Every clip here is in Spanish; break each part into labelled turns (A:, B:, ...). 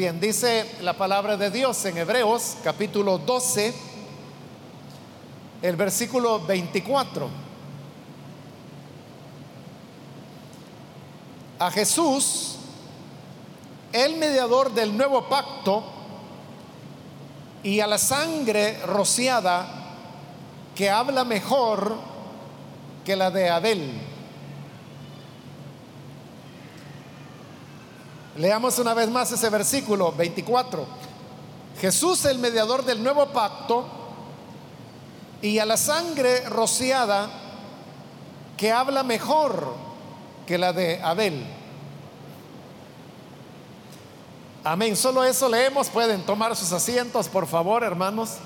A: Bien, dice la palabra de Dios en Hebreos capítulo 12, el versículo 24. A Jesús, el mediador del nuevo pacto, y a la sangre rociada que habla mejor que la de Abel. Leamos una vez más ese versículo 24. Jesús el mediador del nuevo pacto y a la sangre rociada que habla mejor que la de Abel. Amén. Solo eso leemos. Pueden tomar sus asientos, por favor, hermanos.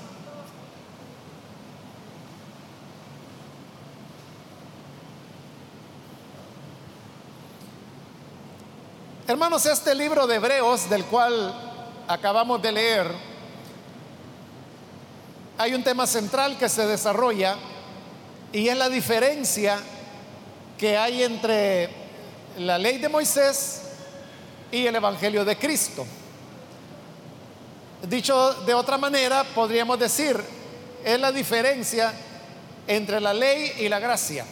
A: Hermanos, este libro de Hebreos del cual acabamos de leer, hay un tema central que se desarrolla y es la diferencia que hay entre la ley de Moisés y el Evangelio de Cristo. Dicho de otra manera, podríamos decir, es la diferencia entre la ley y la gracia.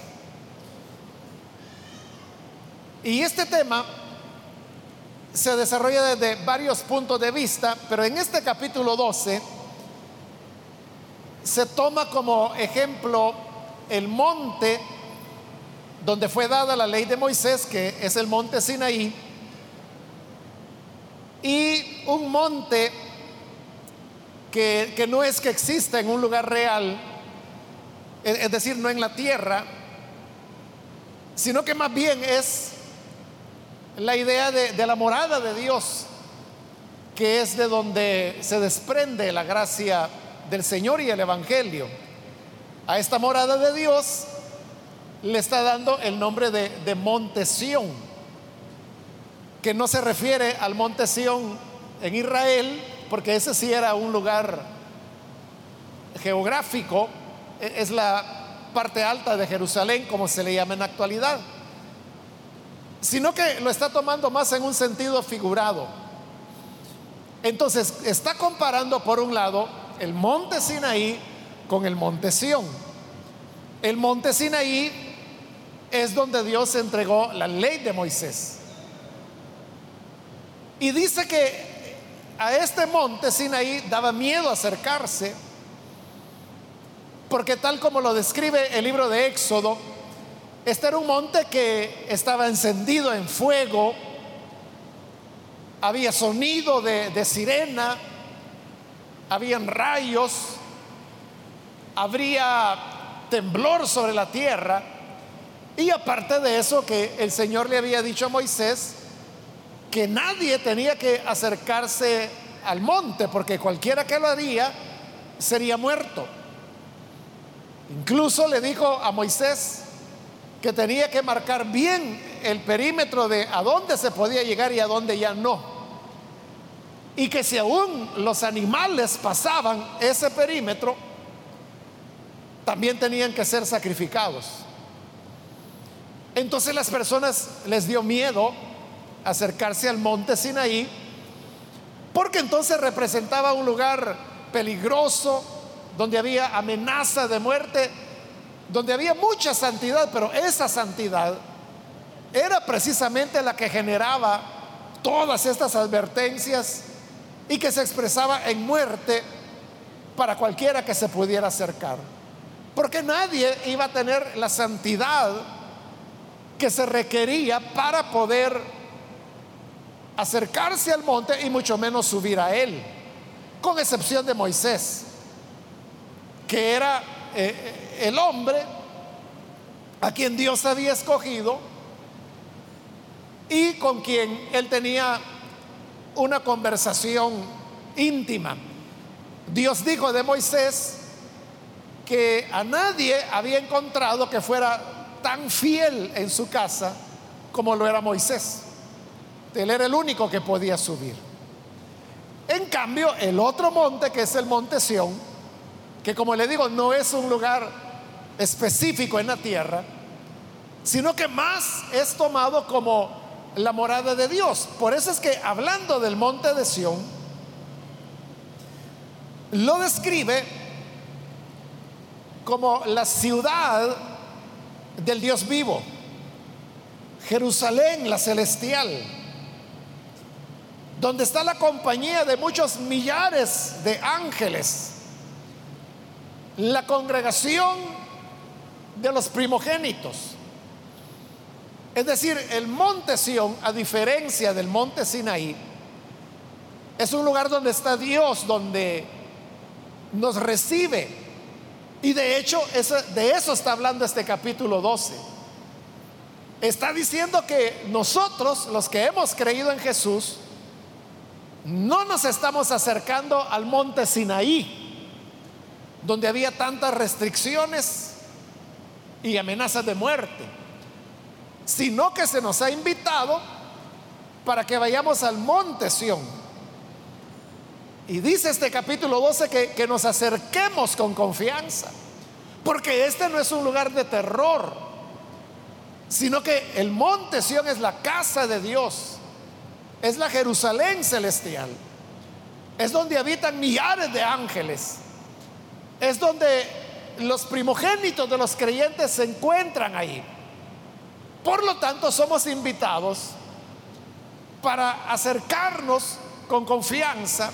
A: Y este tema se desarrolla desde varios puntos de vista, pero en este capítulo 12 se toma como ejemplo el monte donde fue dada la ley de Moisés, que es el monte Sinaí, y un monte que, que no es que exista en un lugar real, es decir, no en la tierra, sino que más bien es la idea de, la morada de Dios, que es de donde se desprende la gracia del Señor y el Evangelio. A esta morada de Dios le está dando el nombre de, de Monte Sión, que no se refiere al Monte Sión en Israel, porque ese sí era un lugar geográfico, e, es la parte alta de Jerusalén, como se le llama en la actualidad sino que lo está tomando más en un sentido figurado. Entonces, está comparando por un lado el monte Sinaí con el monte Sión. El monte Sinaí es donde Dios entregó la ley de Moisés. Y dice que a este monte Sinaí daba miedo acercarse, porque tal como lo describe el libro de Éxodo, este era un monte que estaba encendido en fuego, había sonido de, sirena, habían rayos, habría temblor sobre la tierra. Y aparte de eso, que el Señor le había dicho a Moisés que nadie tenía que acercarse al monte, porque cualquiera que lo haría sería muerto. Incluso le dijo a Moisés, que tenía que marcar bien el perímetro de a dónde se podía llegar y a dónde ya no. Y que si aún los animales pasaban ese perímetro, también tenían que ser sacrificados. Entonces las personas les dio miedo acercarse al monte Sinaí, porque entonces representaba un lugar peligroso, donde había amenaza de muerte donde había mucha santidad, pero esa santidad era precisamente la que generaba todas estas advertencias y que se expresaba en muerte para cualquiera que se pudiera acercar. Porque nadie iba a tener la santidad que se requería para poder acercarse al monte y mucho menos subir a él, con excepción de Moisés, que era eh, el hombre a quien Dios había escogido y con quien él tenía una conversación íntima. Dios dijo de Moisés que a nadie había encontrado que fuera tan fiel en su casa como lo era Moisés. Él era el único que podía subir. En cambio, el otro monte, que es el monte Sión, que como le digo, no es un lugar específico en la tierra, sino que más es tomado como la morada de Dios. Por eso es que hablando del monte de Sión, lo describe como la ciudad del Dios vivo, Jerusalén, la celestial, donde está la compañía de muchos millares de ángeles, la congregación de los primogénitos. Es decir, el monte Sión, a diferencia del monte Sinaí, es un lugar donde está Dios, donde nos recibe. Y de hecho, de eso está hablando este capítulo 12. Está diciendo que nosotros, los que hemos creído en Jesús, no nos estamos acercando al monte Sinaí, donde había tantas restricciones y amenazas de muerte sino que se nos ha invitado para que vayamos al monte Sión. Y dice este capítulo 12 que, que nos acerquemos con confianza, porque este no es un lugar de terror, sino que el monte Sión es la casa de Dios, es la Jerusalén celestial, es donde habitan millares de ángeles, es donde los primogénitos de los creyentes se encuentran ahí. Por lo tanto, somos invitados para acercarnos con confianza,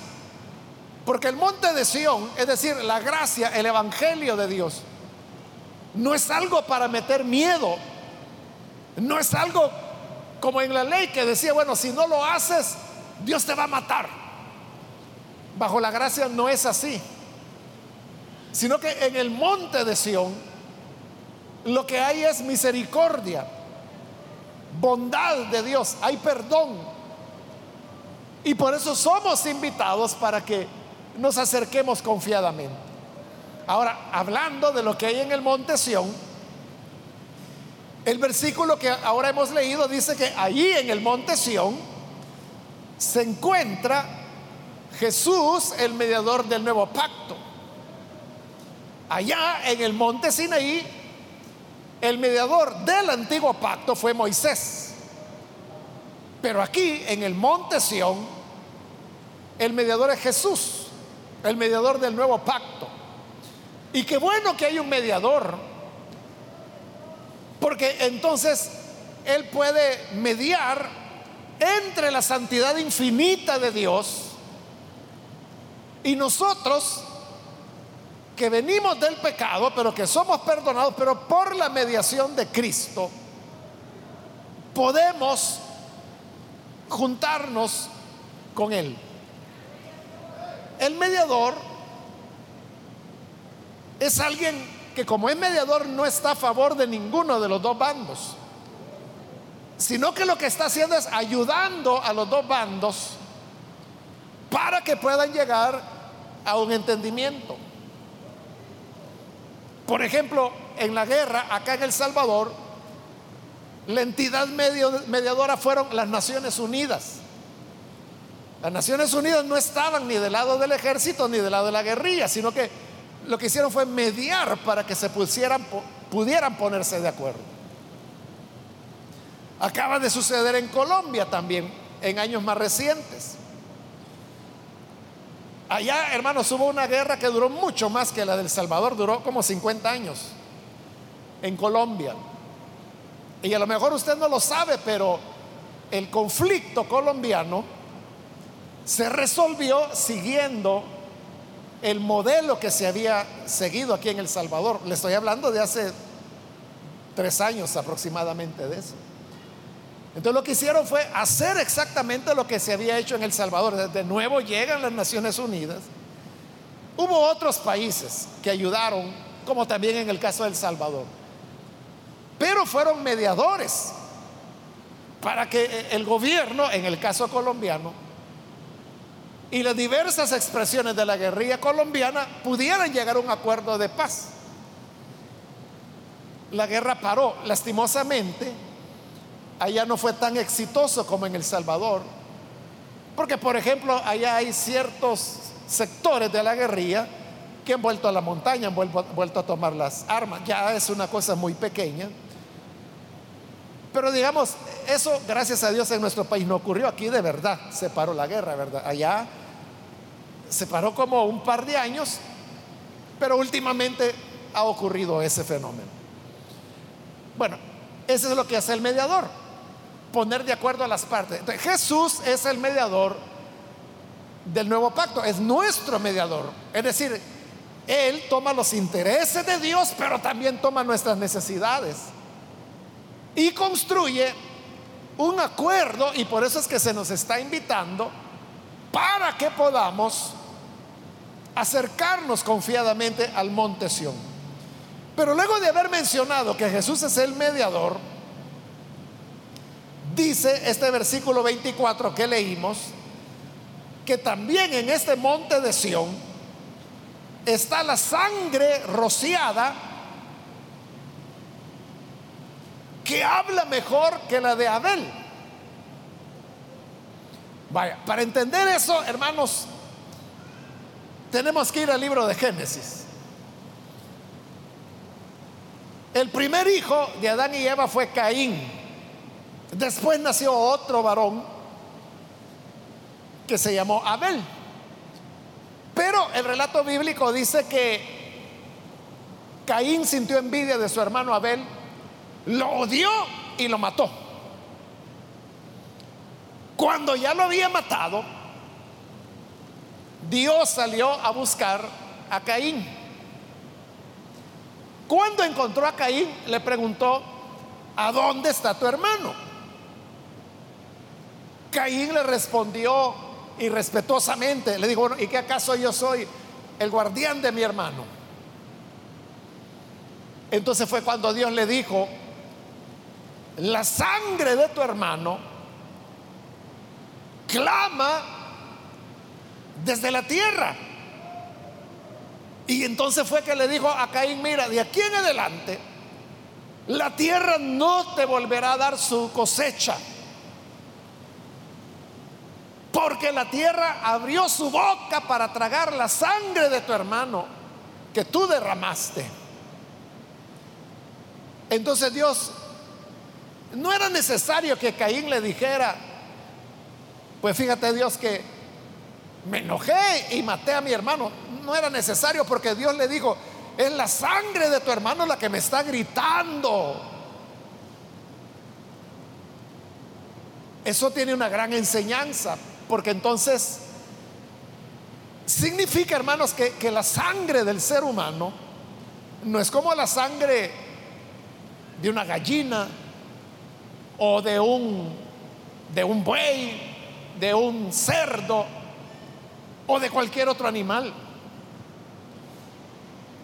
A: porque el monte de Sión, es decir, la gracia, el Evangelio de Dios, no es algo para meter miedo, no es algo como en la ley que decía, bueno, si no lo haces, Dios te va a matar. Bajo la gracia no es así, sino que en el monte de Sión lo que hay es misericordia bondad de Dios, hay perdón. Y por eso somos invitados para que nos acerquemos confiadamente. Ahora, hablando de lo que hay en el monte Sión, el versículo que ahora hemos leído dice que allí en el monte Sión se encuentra Jesús, el mediador del nuevo pacto. Allá en el monte Sinaí el mediador del antiguo pacto fue Moisés. Pero aquí en el monte Sión, el mediador es Jesús, el mediador del nuevo pacto. Y qué bueno que hay un mediador, porque entonces Él puede mediar entre la santidad infinita de Dios y nosotros que venimos del pecado, pero que somos perdonados, pero por la mediación de Cristo, podemos juntarnos con Él. El mediador es alguien que como es mediador no está a favor de ninguno de los dos bandos, sino que lo que está haciendo es ayudando a los dos bandos para que puedan llegar a un entendimiento. Por ejemplo, en la guerra acá en El Salvador, la entidad mediadora fueron las Naciones Unidas. Las Naciones Unidas no estaban ni del lado del ejército ni del lado de la guerrilla, sino que lo que hicieron fue mediar para que se pusieran, pudieran ponerse de acuerdo. Acaba de suceder en Colombia también, en años más recientes. Allá, hermanos, hubo una guerra que duró mucho más que la del Salvador, duró como 50 años en Colombia. Y a lo mejor usted no lo sabe, pero el conflicto colombiano se resolvió siguiendo el modelo que se había seguido aquí en El Salvador. Le estoy hablando de hace tres años aproximadamente de eso. Entonces lo que hicieron fue hacer exactamente lo que se había hecho en El Salvador. De nuevo llegan las Naciones Unidas. Hubo otros países que ayudaron, como también en el caso de El Salvador. Pero fueron mediadores para que el gobierno, en el caso colombiano, y las diversas expresiones de la guerrilla colombiana pudieran llegar a un acuerdo de paz. La guerra paró, lastimosamente allá no fue tan exitoso como en El Salvador. Porque, por ejemplo, allá hay ciertos sectores de la guerrilla que han vuelto a la montaña, han vuelto, a tomar las armas. Ya es una cosa muy pequeña. Pero digamos, eso gracias a Dios en nuestro país no ocurrió. Aquí de verdad se paró la guerra, ¿verdad? Allá se paró como un par de años, pero últimamente ha ocurrido ese fenómeno. Bueno, eso es lo que hace el mediador, poner de acuerdo a las partes. Jesús es el mediador del nuevo pacto, es nuestro mediador. Es decir, Él toma los intereses de Dios, pero también toma nuestras necesidades. Y construye un acuerdo, y por eso es que se nos está invitando, para que podamos acercarnos confiadamente al monte Sión. Pero luego de haber mencionado que Jesús es el mediador, dice este versículo 24 que leímos, que también en este monte de Sión está la sangre rociada que habla mejor que la de Abel. Vaya, para entender eso, hermanos, tenemos que ir al libro de Génesis. El primer hijo de Adán y Eva fue Caín. Después nació otro varón que se llamó Abel. Pero el relato bíblico dice que Caín sintió envidia de su hermano Abel, lo odió y lo mató. Cuando ya lo había matado, Dios salió a buscar a Caín. Cuando encontró a Caín, le preguntó, ¿a dónde está tu hermano? Caín le respondió, y respetuosamente le digo, bueno, ¿y qué acaso yo soy el guardián de mi hermano? Entonces fue cuando Dios le dijo, la sangre de tu hermano clama desde la tierra. Y entonces fue que le dijo a Caín, mira, de aquí en adelante, la tierra no te volverá a dar su cosecha porque la tierra abrió su boca para tragar la sangre de tu hermano que tú derramaste. Entonces Dios, no era necesario que Caín le dijera, pues fíjate Dios que me enojé y maté a mi hermano. No era necesario porque Dios le dijo, es la sangre de tu hermano la que me está gritando. Eso tiene una gran enseñanza porque entonces significa, hermanos, que, la sangre del ser humano no es como la sangre de una gallina o de un, de un buey, de un cerdo o de cualquier otro animal.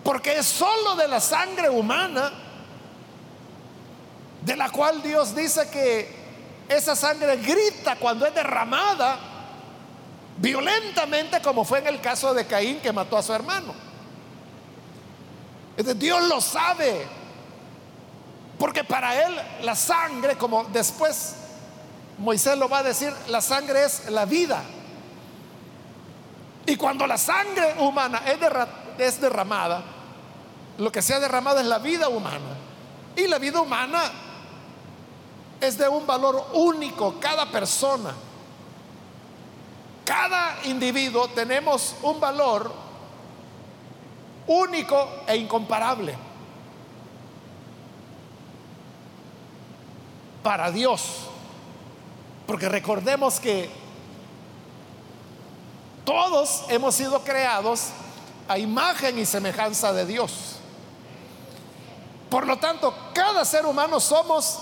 A: Porque es solo de la sangre humana de la cual Dios dice que esa sangre grita cuando es derramada violentamente como fue en el caso de Caín que mató a su hermano. Dios lo sabe, porque para él la sangre, como después Moisés lo va a decir, la sangre es la vida. Y cuando la sangre humana es, derramada, lo que se ha derramado es la vida humana. Y la vida humana es de un valor único, cada persona. Cada individuo tenemos un valor único e incomparable para Dios. Porque recordemos que todos hemos sido creados a imagen y semejanza de Dios. Por lo tanto, cada ser humano somos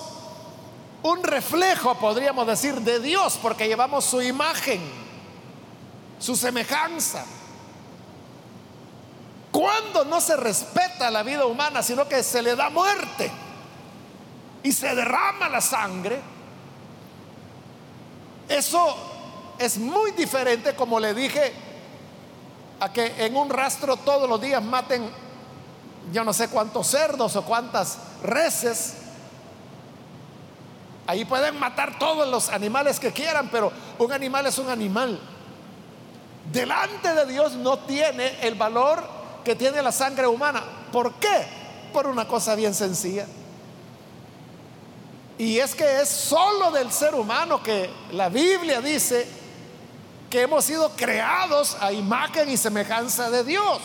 A: un reflejo, podríamos decir, de Dios, porque llevamos su imagen su semejanza. Cuando no se respeta la vida humana, sino que se le da muerte y se derrama la sangre, eso es muy diferente, como le dije, a que en un rastro todos los días maten yo no sé cuántos cerdos o cuántas reses. Ahí pueden matar todos los animales que quieran, pero un animal es un animal delante de Dios no tiene el valor que tiene la sangre humana. ¿Por qué? Por una cosa bien sencilla. Y es que es solo del ser humano que la Biblia dice que hemos sido creados a imagen y semejanza de Dios.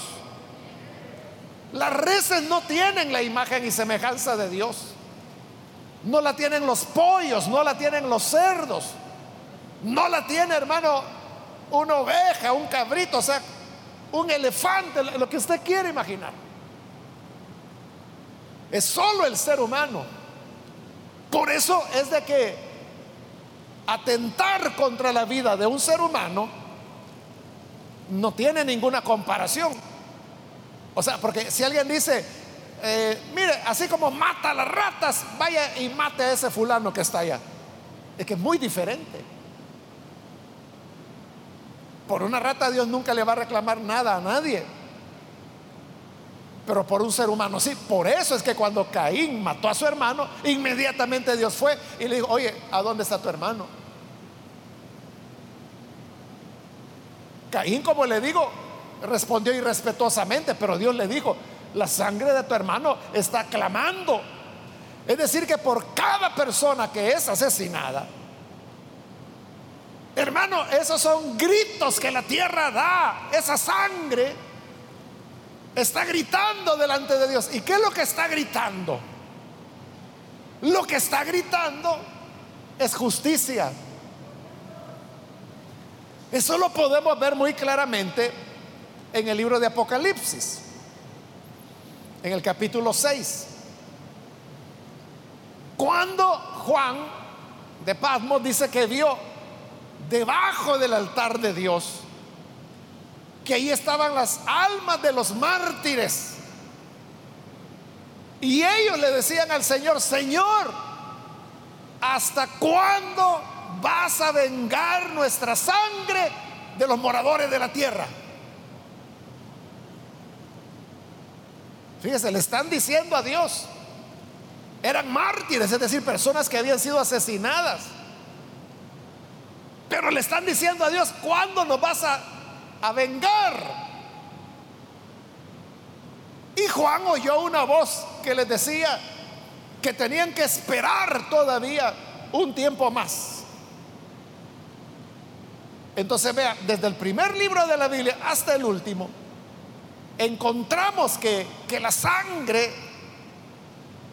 A: Las reses no tienen la imagen y semejanza de Dios. No la tienen los pollos, no la tienen los cerdos. No la tiene, hermano, una oveja, un cabrito, o sea, un elefante, lo que usted quiere imaginar. Es solo el ser humano. Por eso es de que atentar contra la vida de un ser humano no tiene ninguna comparación. O sea, porque si alguien dice, eh, mire, así como mata a las ratas, vaya y mate a ese fulano que está allá. Es que es muy diferente. Por una rata Dios nunca le va a reclamar nada a nadie. Pero por un ser humano sí. Por eso es que cuando Caín mató a su hermano, inmediatamente Dios fue y le dijo, oye, ¿a dónde está tu hermano? Caín, como le digo, respondió irrespetuosamente, pero Dios le dijo, la sangre de tu hermano está clamando. Es decir, que por cada persona que es asesinada, hermano, esos son gritos que la tierra da, esa sangre está gritando delante de Dios. ¿Y qué es lo que está gritando? Lo que está gritando es justicia. Eso lo podemos ver muy claramente en el libro de Apocalipsis, en el capítulo 6. Cuando Juan de Pasmos dice que vio debajo del altar de Dios, que ahí estaban las almas de los mártires. Y ellos le decían al Señor, Señor, ¿hasta cuándo vas a vengar nuestra sangre de los moradores de la tierra? Fíjese, le están diciendo a Dios, eran mártires, es decir, personas que habían sido asesinadas. Pero le están diciendo a Dios, ¿cuándo nos vas a, a vengar? Y Juan oyó una voz que les decía que tenían que esperar todavía un tiempo más. Entonces vea, desde el primer libro de la Biblia hasta el último, encontramos que, que la sangre,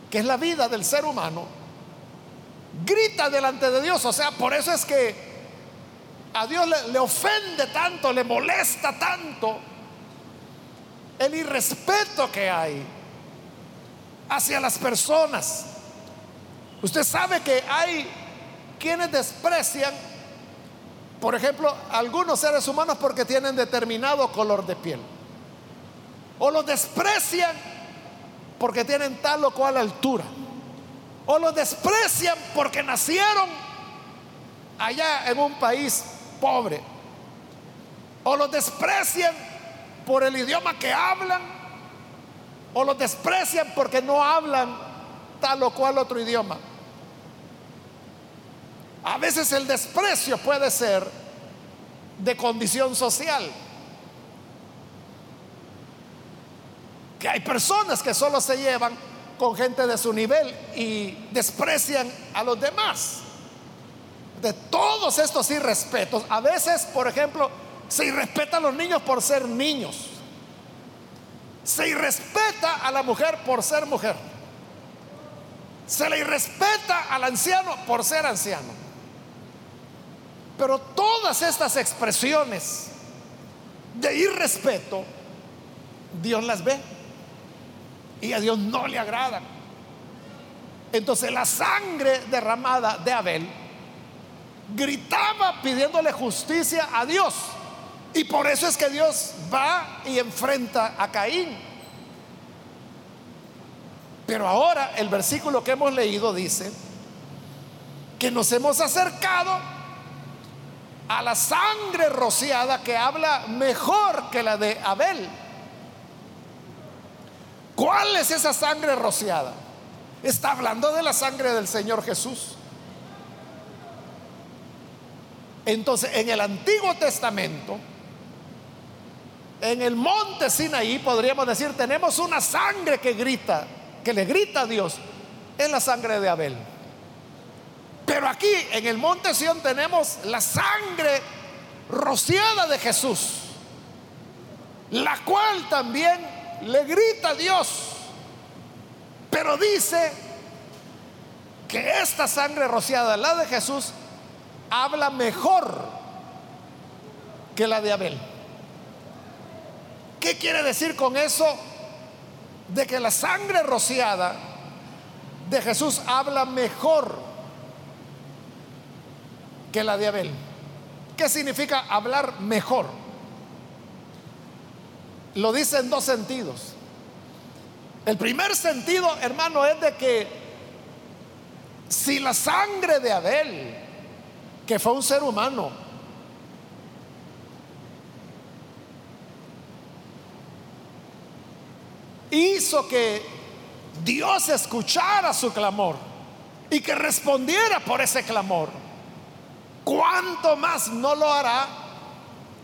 A: que es la vida del ser humano, grita delante de Dios. O sea, por eso es que a Dios le, ofende tanto, le molesta tanto el irrespeto que hay hacia las personas. Usted sabe que hay quienes desprecian, por ejemplo, algunos seres humanos porque tienen determinado color de piel. O los desprecian porque tienen tal o cual altura. O los desprecian porque nacieron allá en un país pobre. O los desprecian por el idioma que hablan. O los desprecian porque no hablan tal o cual otro idioma. A veces el desprecio puede ser de condición social. Que hay personas que solo se llevan con gente de su nivel y desprecian a los demás. De todos estos irrespetos, a veces, por ejemplo, se irrespeta a los niños por ser niños. Se irrespeta a la mujer por ser mujer. Se le irrespeta al anciano por ser anciano. Pero todas estas expresiones de irrespeto, Dios las ve y a Dios no le agrada. Entonces la sangre derramada de Abel gritaba pidiéndole justicia a Dios. Y por eso es que Dios va y enfrenta a Caín. Pero ahora el versículo que hemos leído dice que nos hemos acercado a la sangre rociada que habla mejor que la de Abel. ¿Cuál es esa sangre rociada? Está hablando de la sangre del Señor Jesús. Entonces, en el Antiguo Testamento, en el monte Sinaí, podríamos decir, tenemos una sangre que grita, que le grita a Dios, es la sangre de Abel. Pero aquí en el monte Sión tenemos la sangre rociada de Jesús, la cual también le grita a Dios. Pero dice que esta sangre rociada, la de Jesús, habla mejor que la de Abel. ¿Qué quiere decir con eso? De que la sangre rociada de Jesús habla mejor que la de Abel. ¿Qué significa hablar mejor? Lo dice en dos sentidos. El primer sentido, hermano, es de que si la sangre de Abel, que fue un ser humano, hizo que Dios escuchara su clamor y que respondiera por ese clamor, ¿cuánto más no lo hará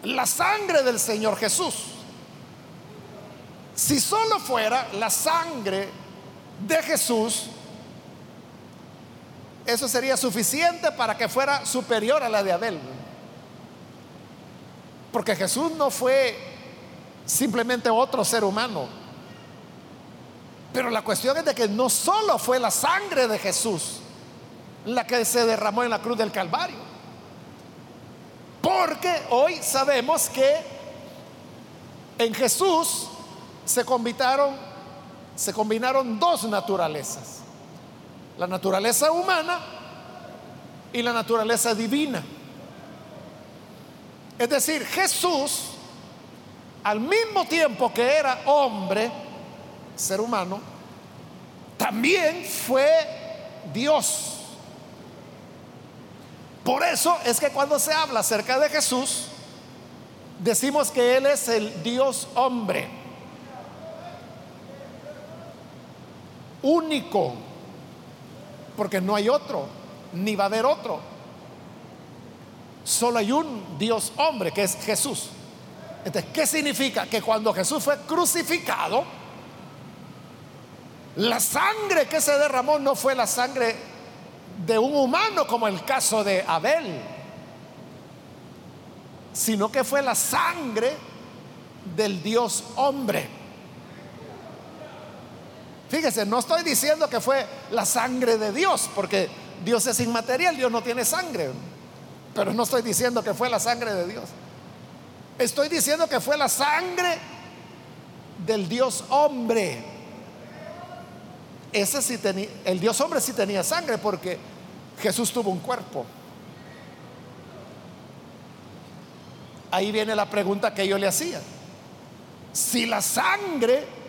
A: la sangre del Señor Jesús? Si solo fuera la sangre de Jesús, eso sería suficiente para que fuera superior a la de Abel. Porque Jesús no fue simplemente otro ser humano. Pero la cuestión es de que no solo fue la sangre de Jesús la que se derramó en la cruz del Calvario. Porque hoy sabemos que en Jesús se combinaron, se combinaron dos naturalezas, la naturaleza humana y la naturaleza divina. Es decir, Jesús, al mismo tiempo que era hombre, ser humano, también fue Dios. Por eso es que cuando se habla acerca de Jesús, decimos que Él es el Dios hombre. único, porque no hay otro, ni va a haber otro. Solo hay un Dios hombre, que es Jesús. Entonces, ¿qué significa? Que cuando Jesús fue crucificado, la sangre que se derramó no fue la sangre de un humano como el caso de Abel, sino que fue la sangre del Dios hombre. Fíjese, no estoy diciendo que fue la sangre de Dios, porque Dios es inmaterial, Dios no tiene sangre. Pero no estoy diciendo que fue la sangre de Dios. Estoy diciendo que fue la sangre del Dios hombre. Ese sí tenía, el Dios hombre sí tenía sangre porque Jesús tuvo un cuerpo. Ahí viene la pregunta que yo le hacía. Si la sangre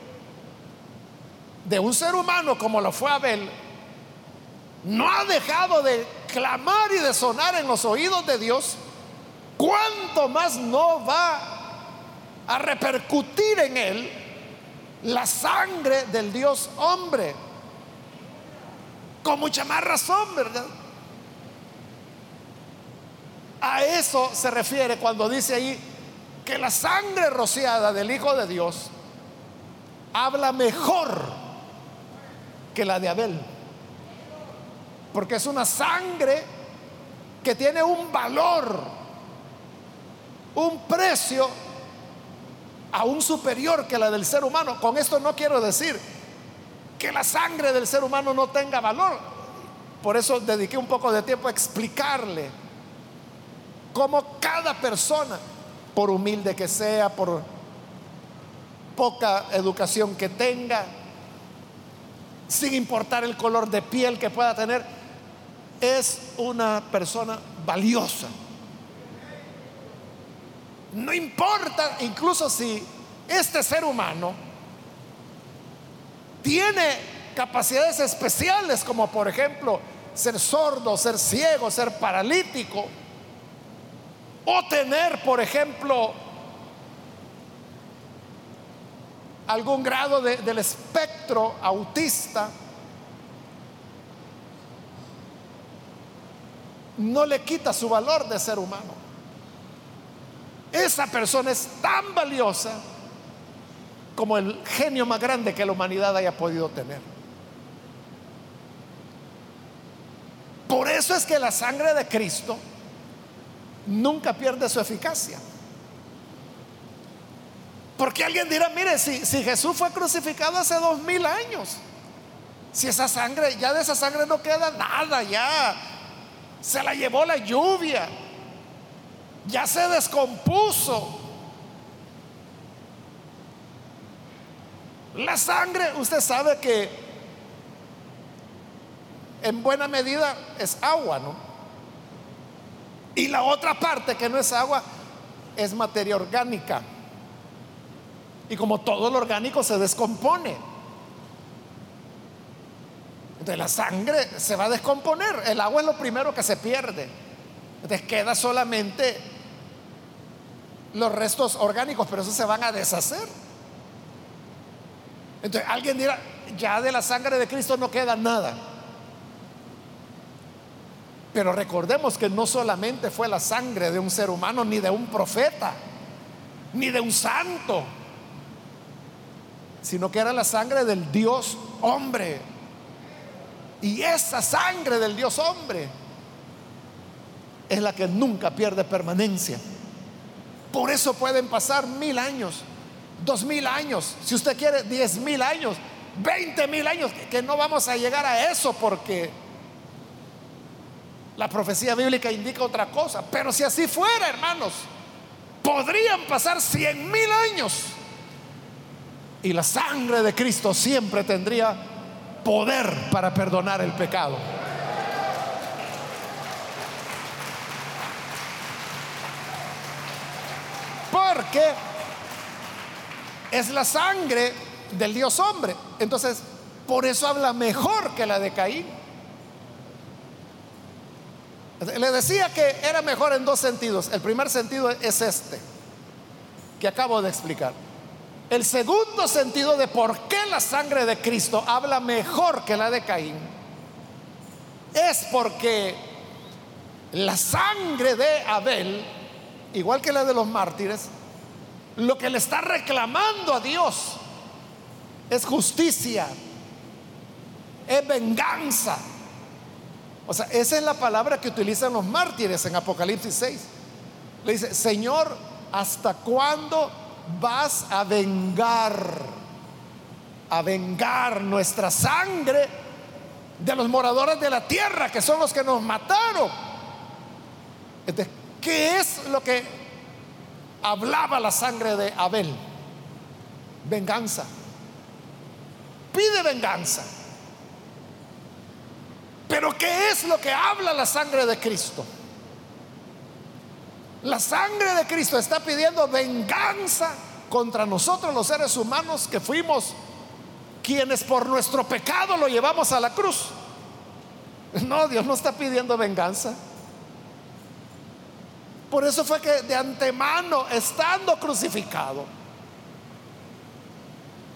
A: de un ser humano como lo fue Abel, no ha dejado de clamar y de sonar en los oídos de Dios, ¿cuánto más no va a repercutir en él la sangre del Dios hombre? Con mucha más razón, ¿verdad? A eso se refiere cuando dice ahí que la sangre rociada del Hijo de Dios habla mejor que la de Abel. Porque es una sangre que tiene un valor, un precio aún superior que la del ser humano. Con esto no quiero decir que la sangre del ser humano no tenga valor. Por eso dediqué un poco de tiempo a explicarle cómo cada persona, por humilde que sea, por poca educación que tenga, sin importar el color de piel que pueda tener, es una persona valiosa. No importa incluso si este ser humano tiene capacidades especiales como por ejemplo ser sordo, ser ciego, ser paralítico, o tener por ejemplo algún grado del espectro autista, no le quita su valor de ser humano. Esa persona es tan valiosa como el genio más grande que la humanidad haya podido tener. Por eso es que la sangre de Cristo nunca pierde su eficacia. Porque alguien dirá, mire, si, Jesús fue crucificado hace dos mil años, si esa sangre, ya de esa sangre no queda nada, ya se la llevó la lluvia, ya se descompuso. La sangre, usted sabe que en buena medida es agua, ¿no? Y la otra parte que no es agua es materia orgánica. Y como todo lo orgánico se descompone. Entonces la sangre se va a descomponer. El agua es lo primero que se pierde. Entonces queda solamente los restos orgánicos, pero esos se van a deshacer. Entonces alguien dirá, ya de la sangre de Cristo no queda nada. Pero recordemos que no solamente fue la sangre de un ser humano, ni de un profeta, ni de un santo, sino que era la sangre del Dios hombre. Y esa sangre del Dios hombre es la que nunca pierde permanencia. Por eso pueden pasar mil años, dos mil años, si usted quiere diez mil años, veinte mil años, que no vamos a llegar a eso porque la profecía bíblica indica otra cosa. Pero si así fuera, hermanos, podrían pasar cien mil años y la sangre de Cristo siempre tendría poder para perdonar el pecado. Porque es la sangre del Dios hombre. Entonces, por eso habla mejor que la de Caín. Le decía que era mejor en dos sentidos. El primer sentido es este, que acabo de explicar. El segundo sentido de por qué la sangre de Cristo habla mejor que la de Caín es porque la sangre de Abel, igual que la de los mártires, lo que le está reclamando a Dios es justicia, es venganza. O sea, esa es la palabra que utilizan los mártires en Apocalipsis 6. Le dice, Señor, ¿hasta cuándo vas a vengar? A vengar nuestra sangre de los moradores de la tierra, que son los que nos mataron. ¿qué es lo que hablaba la sangre de Abel? Venganza. Pide venganza. Pero ¿qué es lo que habla la sangre de Cristo? La sangre de Cristo está pidiendo venganza contra nosotros los seres humanos que fuimos quienes por nuestro pecado lo llevamos a la cruz. No, Dios no está pidiendo venganza. Por eso fue que de antemano, estando crucificado,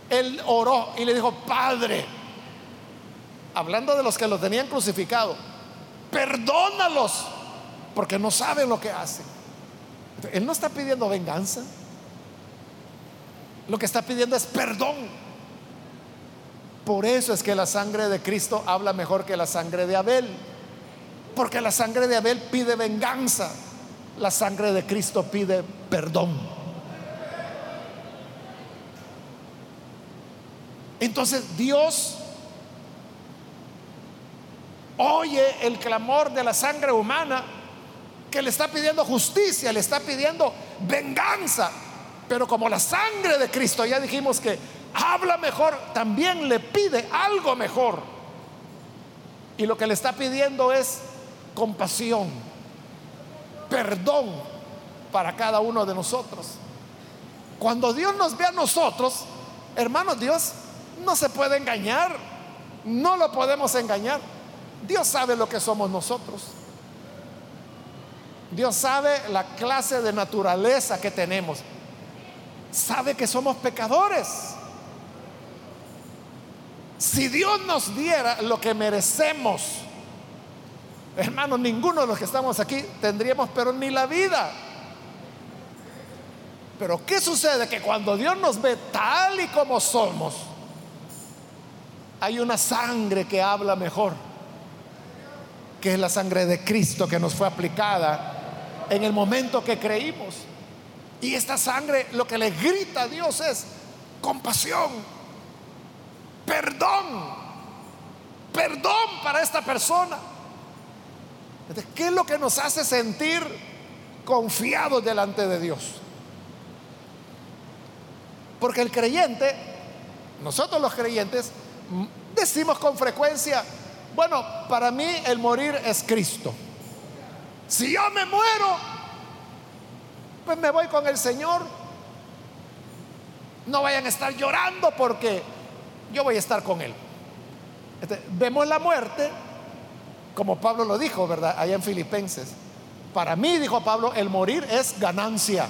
A: Él oró y le dijo, Padre, hablando de los que lo tenían crucificado, perdónalos porque no saben lo que hacen. Él no está pidiendo venganza. Lo que está pidiendo es perdón. Por eso es que la sangre de Cristo habla mejor que la sangre de Abel. Porque la sangre de Abel pide venganza. La sangre de Cristo pide perdón. Entonces Dios oye el clamor de la sangre humana le está pidiendo justicia, le está pidiendo venganza. Pero como la sangre de Cristo, ya dijimos que habla mejor, también le pide algo mejor. Y lo que le está pidiendo es compasión, perdón para cada uno de nosotros. Cuando Dios nos ve a nosotros, hermanos, Dios no se puede engañar, no lo podemos engañar. Dios sabe lo que somos nosotros. Dios sabe la clase de naturaleza que tenemos. Sabe que somos pecadores. Si Dios nos diera lo que merecemos, hermanos, ninguno de los que estamos aquí tendríamos, pero ni la vida. Pero ¿qué sucede? Que cuando Dios nos ve tal y como somos, hay una sangre que habla mejor que es la sangre de Cristo que nos fue aplicada en el momento que creímos. Y esta sangre lo que le grita a Dios es compasión, perdón, perdón para esta persona. ¿Qué es lo que nos hace sentir confiados delante de Dios? Porque el creyente, nosotros los creyentes, decimos con frecuencia, bueno, para mí el morir es Cristo. Si yo me muero, pues me voy con el Señor. No vayan a estar llorando porque yo voy a estar con Él. Este, vemos la muerte, como Pablo lo dijo, ¿verdad? Allá en Filipenses. Para mí, dijo Pablo, el morir es ganancia.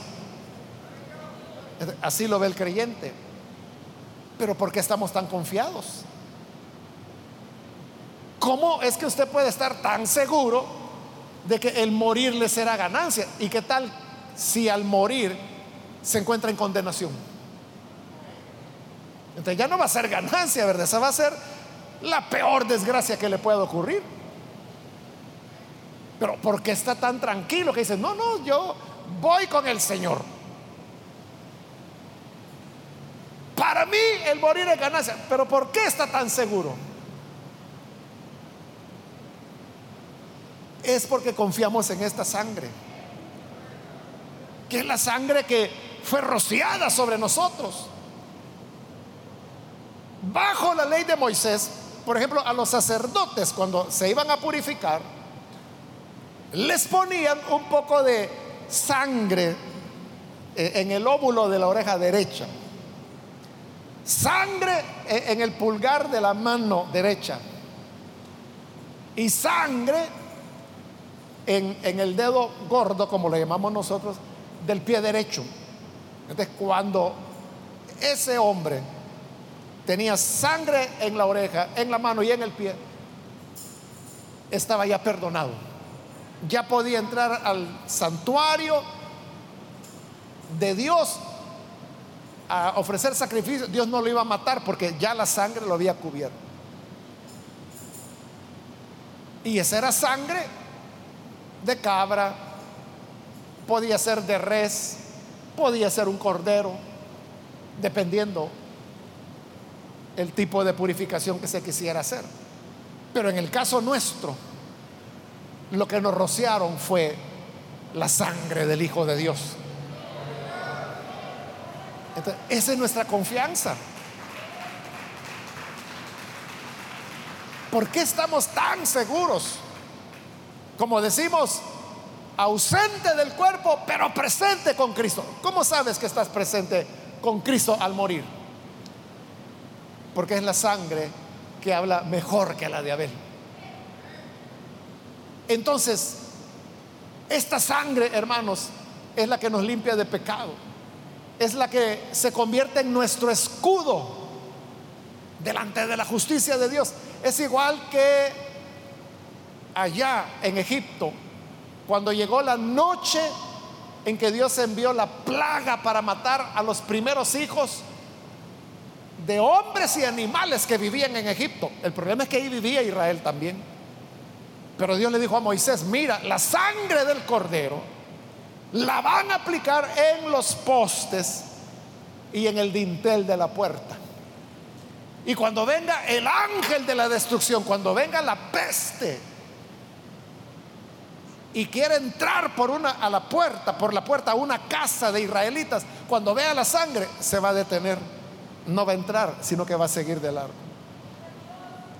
A: Este, así lo ve el creyente. Pero ¿por qué estamos tan confiados? ¿Cómo es que usted puede estar tan seguro de que el morir le será ganancia? ¿Y qué tal si al morir se encuentra en condenación? Entonces ya no va a ser ganancia, ¿verdad? Esa va a ser la peor desgracia que le pueda ocurrir. Pero ¿por qué está tan tranquilo que dice, no, no, yo voy con el Señor? Para mí el morir es ganancia, pero ¿por qué está tan seguro? Es porque confiamos en esta sangre, que es la sangre que fue rociada sobre nosotros. Bajo la ley de Moisés, por ejemplo, a los sacerdotes cuando se iban a purificar, les ponían un poco de sangre eh, en el óvulo de la oreja derecha, sangre en el pulgar de la mano derecha y sangre en, el dedo gordo, como le llamamos nosotros, del pie derecho. Entonces, cuando ese hombre tenía sangre en la oreja, en la mano y en el pie, estaba ya perdonado. Ya podía entrar al santuario de Dios a ofrecer sacrificio. Dios no lo iba a matar porque ya la sangre lo había cubierto. Y esa era sangre de cabra, podía ser de res, podía ser un cordero, dependiendo el tipo de purificación que se quisiera hacer. Pero en el caso nuestro, lo que nos rociaron fue la sangre del Hijo de Dios. Esa es nuestra confianza. ¿Por qué estamos tan seguros? Como decimos, ausente del cuerpo, pero presente con Cristo. ¿Cómo sabes que estás presente con Cristo al morir? Porque es la sangre que habla mejor que la de Abel. Entonces, esta sangre, hermanos, es la que nos limpia de pecado. Es la que se convierte en nuestro escudo delante de la justicia de Dios. Es igual que allá en Egipto, cuando llegó la noche en que Dios envió la plaga para matar a los primeros hijos de hombres y animales que vivían en Egipto. El problema es que ahí vivía Israel también. Pero Dios le dijo a Moisés, mira, la sangre del cordero la van a aplicar en los postes y en el dintel de la puerta. Y cuando venga el ángel de la destrucción, cuando venga la peste, y quiere entrar por una a la puerta, por la puerta a una casa de israelitas, cuando vea la sangre se va a detener, no va a entrar, sino que va a seguir de largo.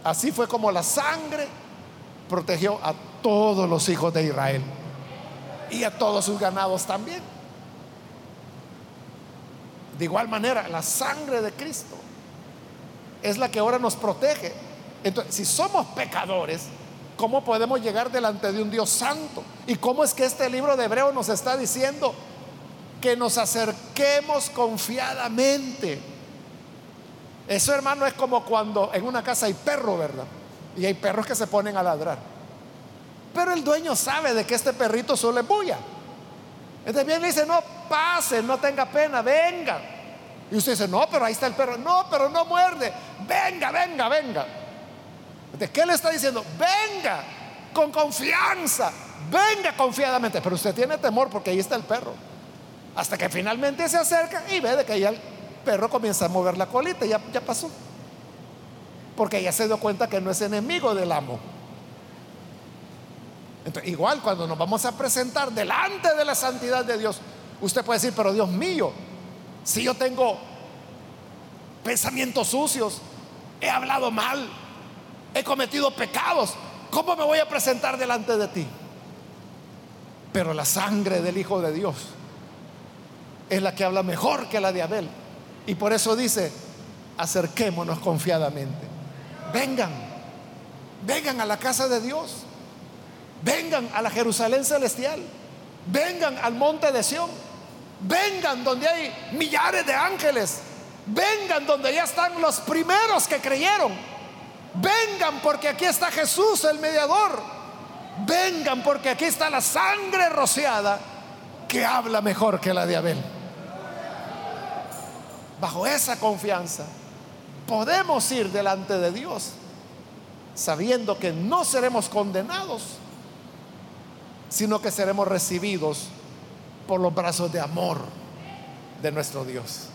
A: Así fue como la sangre protegió a todos los hijos de Israel y a todos sus ganados también. De igual manera, la sangre de Cristo es la que ahora nos protege. Entonces, si somos pecadores, ¿Cómo podemos llegar delante de un Dios santo? ¿Y cómo es que este libro de Hebreo nos está diciendo que nos acerquemos confiadamente? Eso, hermano, es como cuando en una casa hay perro, ¿verdad? Y hay perros que se ponen a ladrar. Pero el dueño sabe de que este perrito solo es bulla. Entonces viene y dice, no, pase, no tenga pena, venga. Y usted dice, no, pero ahí está el perro. No, pero no muerde. Venga, venga, venga. ¿De qué le está diciendo? Venga, con confianza, venga confiadamente, pero usted tiene temor porque ahí está el perro. Hasta que finalmente se acerca y ve de que ya el perro comienza a mover la colita, ya, ya pasó. Porque ya se dio cuenta que no es enemigo del amo. Entonces, igual cuando nos vamos a presentar delante de la santidad de Dios, usted puede decir, pero Dios mío, si yo tengo pensamientos sucios, he hablado mal, he cometido pecados, ¿cómo me voy a presentar delante de ti? Pero la sangre del Hijo de Dios es la que habla mejor que la de Abel. Y por eso dice, acerquémonos confiadamente. Vengan, vengan a la casa de Dios. Vengan a la Jerusalén celestial. Vengan al monte de Sión. Vengan donde hay millares de ángeles. Vengan donde ya están los primeros que creyeron. Vengan porque aquí está Jesús el mediador. Vengan porque aquí está la sangre rociada que habla mejor que la de Abel. Bajo esa confianza podemos ir delante de Dios sabiendo que no seremos condenados sino que seremos recibidos por los brazos de amor de nuestro Dios.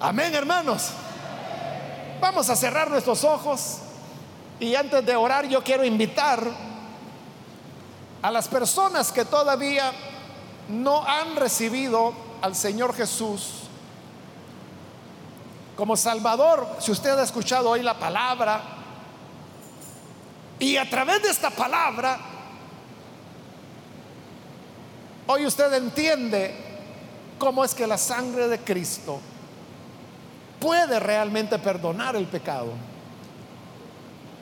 A: Amén, hermanos. Vamos a cerrar nuestros ojos y antes de orar yo quiero invitar a las personas que todavía no han recibido al Señor Jesús como Salvador. Si usted ha escuchado hoy la palabra, y a través de esta palabra, hoy usted entiende cómo es que la sangre de Cristo puede realmente perdonar el pecado.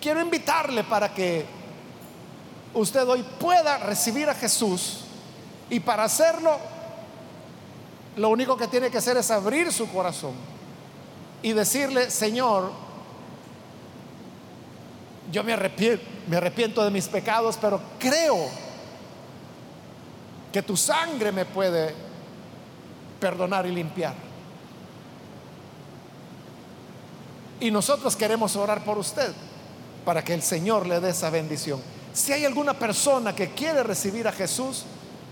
A: Quiero invitarle para que usted hoy pueda recibir a Jesús y para hacerlo lo único que tiene que hacer es abrir su corazón y decirle, Señor, yo me arrepiento, me arrepiento de mis pecados, pero creo que tu sangre me puede perdonar y limpiar. Y nosotros queremos orar por usted para que el Señor le dé esa bendición. Si hay alguna persona que quiere recibir a Jesús,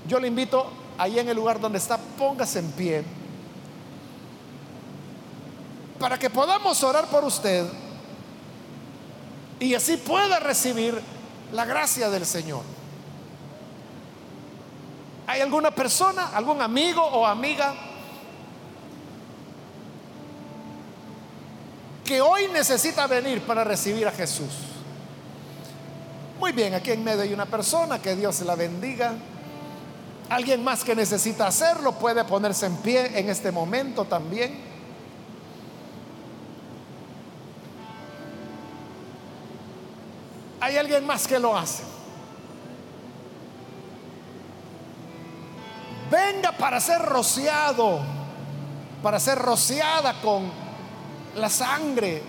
A: yo le invito ahí en el lugar donde está, póngase en pie para que podamos orar por usted y así pueda recibir la gracia del Señor. ¿Hay alguna persona, algún amigo o amiga que hoy necesita venir para recibir a Jesús? Muy bien, aquí en medio hay una persona, que Dios la bendiga. Alguien más que necesita hacerlo puede ponerse en pie en este momento también. Hay alguien más que lo hace. Venga para ser rociado, para ser rociada con la sangre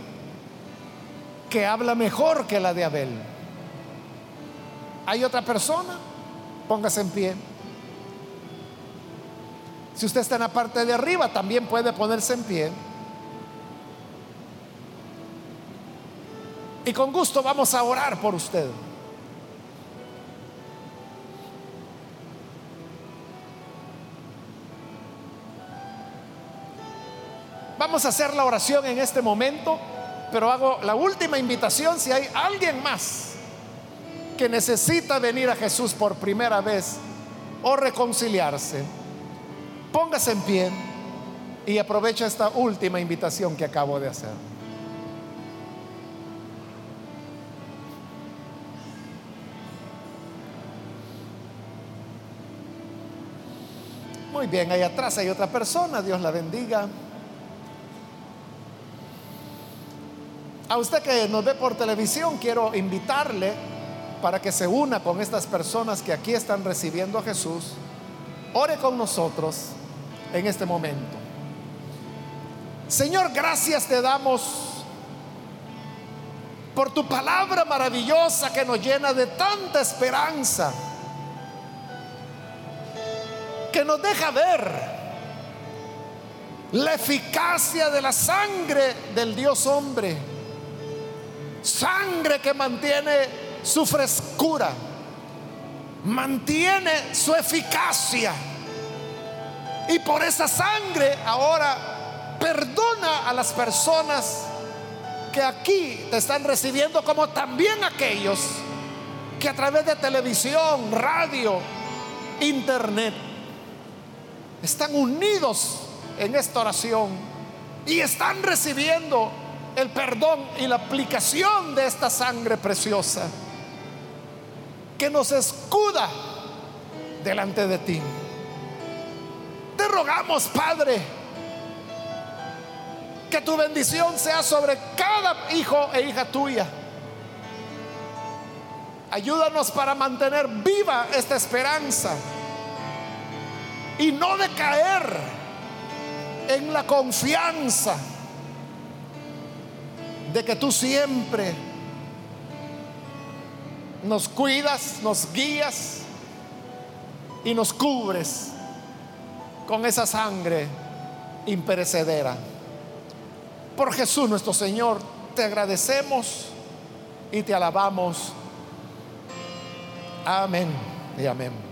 A: que habla mejor que la de Abel. ¿Hay otra persona? Póngase en pie. Si usted está en la parte de arriba, también puede ponerse en pie. Y con gusto vamos a orar por usted. Vamos a hacer la oración en este momento, pero hago la última invitación si hay alguien más que necesita venir a Jesús por primera vez o reconciliarse. Póngase en pie y aprovecha esta última invitación que acabo de hacer. Muy bien, ahí atrás hay otra persona, Dios la bendiga. A usted que nos ve por televisión, quiero invitarle para que se una con estas personas que aquí están recibiendo a Jesús. Ore con nosotros en este momento. Señor, gracias te damos por tu palabra maravillosa que nos llena de tanta esperanza que nos deja ver la eficacia de la sangre del Dios hombre Sangre que mantiene su frescura, mantiene su eficacia. Y por esa sangre ahora perdona a las personas que aquí te están recibiendo, como también aquellos que a través de televisión, radio, internet, están unidos en esta oración y están recibiendo el perdón y la aplicación de esta sangre preciosa que nos escuda delante de ti. Te rogamos, Padre, que tu bendición sea sobre cada hijo e hija tuya. Ayúdanos para mantener viva esta esperanza y no decaer en la confianza de que tú siempre nos cuidas, nos guías y nos cubres con esa sangre imperecedera. Por Jesús nuestro Señor, te agradecemos y te alabamos. Amén y amén.